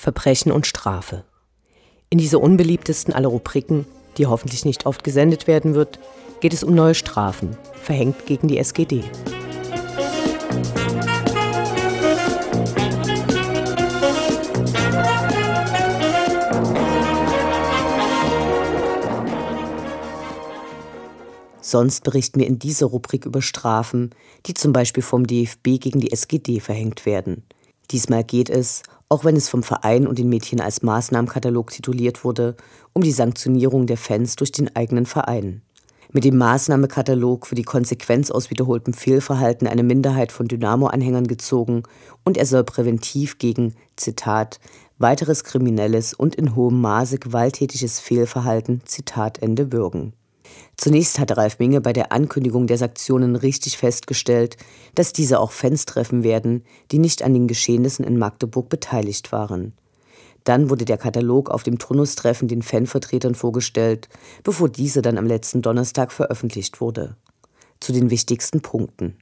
Verbrechen und Strafe. In dieser unbeliebtesten aller Rubriken, die hoffentlich nicht oft gesendet werden wird, geht es um neue Strafen, verhängt gegen die SGD. Sonst berichten wir in dieser Rubrik über Strafen, die zum Beispiel vom DFB gegen die SGD verhängt werden. Diesmal geht es, auch wenn es vom Verein und den Mädchen als Maßnahmenkatalog tituliert wurde, um die Sanktionierung der Fans durch den eigenen Verein. Mit dem Maßnahmekatalog für die Konsequenz aus wiederholtem Fehlverhalten eine Minderheit von Dynamo-Anhängern gezogen und er soll präventiv gegen, Zitat, weiteres kriminelles und in hohem Maße gewalttätiges Fehlverhalten, Zitat Ende, wirken. Zunächst hatte Ralf Minge bei der Ankündigung der Sanktionen richtig festgestellt, dass diese auch Fans treffen werden, die nicht an den Geschehnissen in Magdeburg beteiligt waren. Dann wurde der Katalog auf dem Turnustreffen den Fanvertretern vorgestellt, bevor diese dann am letzten Donnerstag veröffentlicht wurde. Zu den wichtigsten Punkten.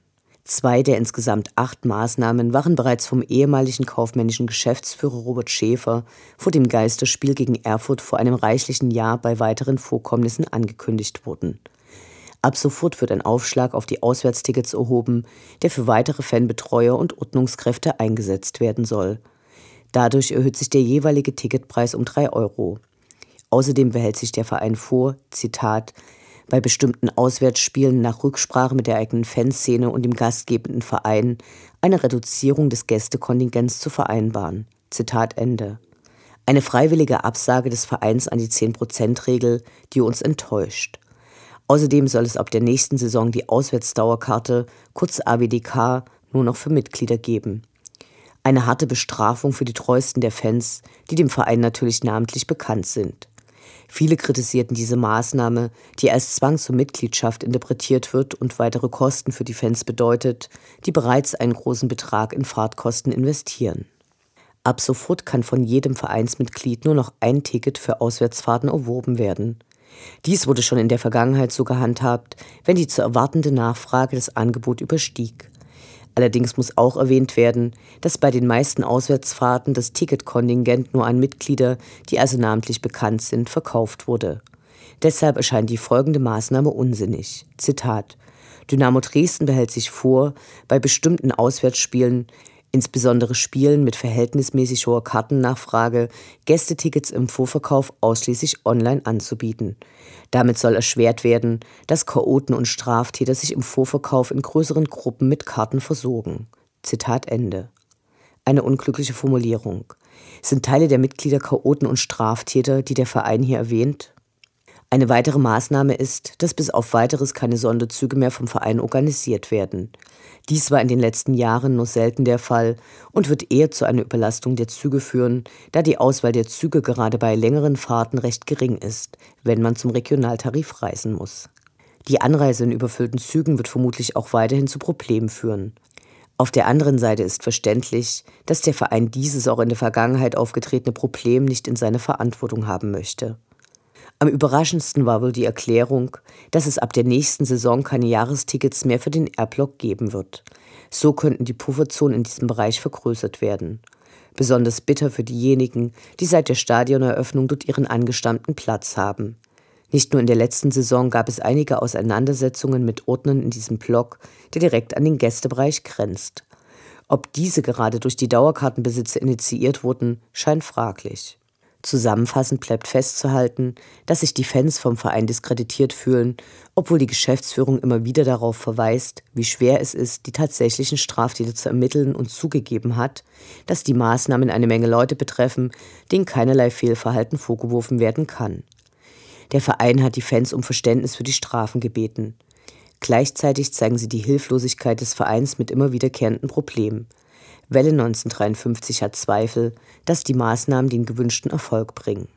Zwei der insgesamt acht Maßnahmen waren bereits vom ehemaligen kaufmännischen Geschäftsführer Robert Schäfer vor dem Geisterspiel gegen Erfurt vor einem reichlichen Jahr bei weiteren Vorkommnissen angekündigt worden. Ab sofort wird ein Aufschlag auf die Auswärtstickets erhoben, der für weitere Fanbetreuer und Ordnungskräfte eingesetzt werden soll. Dadurch erhöht sich der jeweilige Ticketpreis um drei Euro. Außerdem behält sich der Verein vor, Zitat, bei bestimmten Auswärtsspielen nach Rücksprache mit der eigenen Fanszene und dem gastgebenden Verein eine Reduzierung des Gästekontingents zu vereinbaren. Zitat Ende. Eine freiwillige Absage des Vereins an die 10%-Regel, die uns enttäuscht. Außerdem soll es ab der nächsten Saison die Auswärtsdauerkarte, kurz AWDK, nur noch für Mitglieder geben. Eine harte Bestrafung für die treuesten der Fans, die dem Verein natürlich namentlich bekannt sind. Viele kritisierten diese Maßnahme, die als Zwang zur Mitgliedschaft interpretiert wird und weitere Kosten für die Fans bedeutet, die bereits einen großen Betrag in Fahrtkosten investieren. Ab sofort kann von jedem Vereinsmitglied nur noch ein Ticket für Auswärtsfahrten erworben werden. Dies wurde schon in der Vergangenheit so gehandhabt, wenn die zu erwartende Nachfrage das Angebot überstieg. Allerdings muss auch erwähnt werden, dass bei den meisten Auswärtsfahrten das Ticketkontingent nur an Mitglieder, die also namentlich bekannt sind, verkauft wurde. Deshalb erscheint die folgende Maßnahme unsinnig. Zitat Dynamo Dresden behält sich vor, bei bestimmten Auswärtsspielen insbesondere Spielen mit verhältnismäßig hoher Kartennachfrage, Gästetickets im Vorverkauf ausschließlich online anzubieten. Damit soll erschwert werden, dass Chaoten und Straftäter sich im Vorverkauf in größeren Gruppen mit Karten versorgen. Zitat Ende. Eine unglückliche Formulierung. Sind Teile der Mitglieder Chaoten und Straftäter, die der Verein hier erwähnt? Eine weitere Maßnahme ist, dass bis auf weiteres keine Sonderzüge mehr vom Verein organisiert werden. Dies war in den letzten Jahren nur selten der Fall und wird eher zu einer Überlastung der Züge führen, da die Auswahl der Züge gerade bei längeren Fahrten recht gering ist, wenn man zum Regionaltarif reisen muss. Die Anreise in überfüllten Zügen wird vermutlich auch weiterhin zu Problemen führen. Auf der anderen Seite ist verständlich, dass der Verein dieses auch in der Vergangenheit aufgetretene Problem nicht in seine Verantwortung haben möchte. Am überraschendsten war wohl die Erklärung, dass es ab der nächsten Saison keine Jahrestickets mehr für den R-Block geben wird. So könnten die Pufferzonen in diesem Bereich vergrößert werden. Besonders bitter für diejenigen, die seit der Stadioneröffnung dort ihren angestammten Platz haben. Nicht nur in der letzten Saison gab es einige Auseinandersetzungen mit Ordnern in diesem Block, der direkt an den Gästebereich grenzt. Ob diese gerade durch die Dauerkartenbesitzer initiiert wurden, scheint fraglich. Zusammenfassend bleibt festzuhalten, dass sich die Fans vom Verein diskreditiert fühlen, obwohl die Geschäftsführung immer wieder darauf verweist, wie schwer es ist, die tatsächlichen Straftäter zu ermitteln und zugegeben hat, dass die Maßnahmen eine Menge Leute betreffen, denen keinerlei Fehlverhalten vorgeworfen werden kann. Der Verein hat die Fans um Verständnis für die Strafen gebeten. Gleichzeitig zeigen sie die Hilflosigkeit des Vereins mit immer wiederkehrenden Problemen. Welle 1953 hat Zweifel, dass die Maßnahmen den gewünschten Erfolg bringen.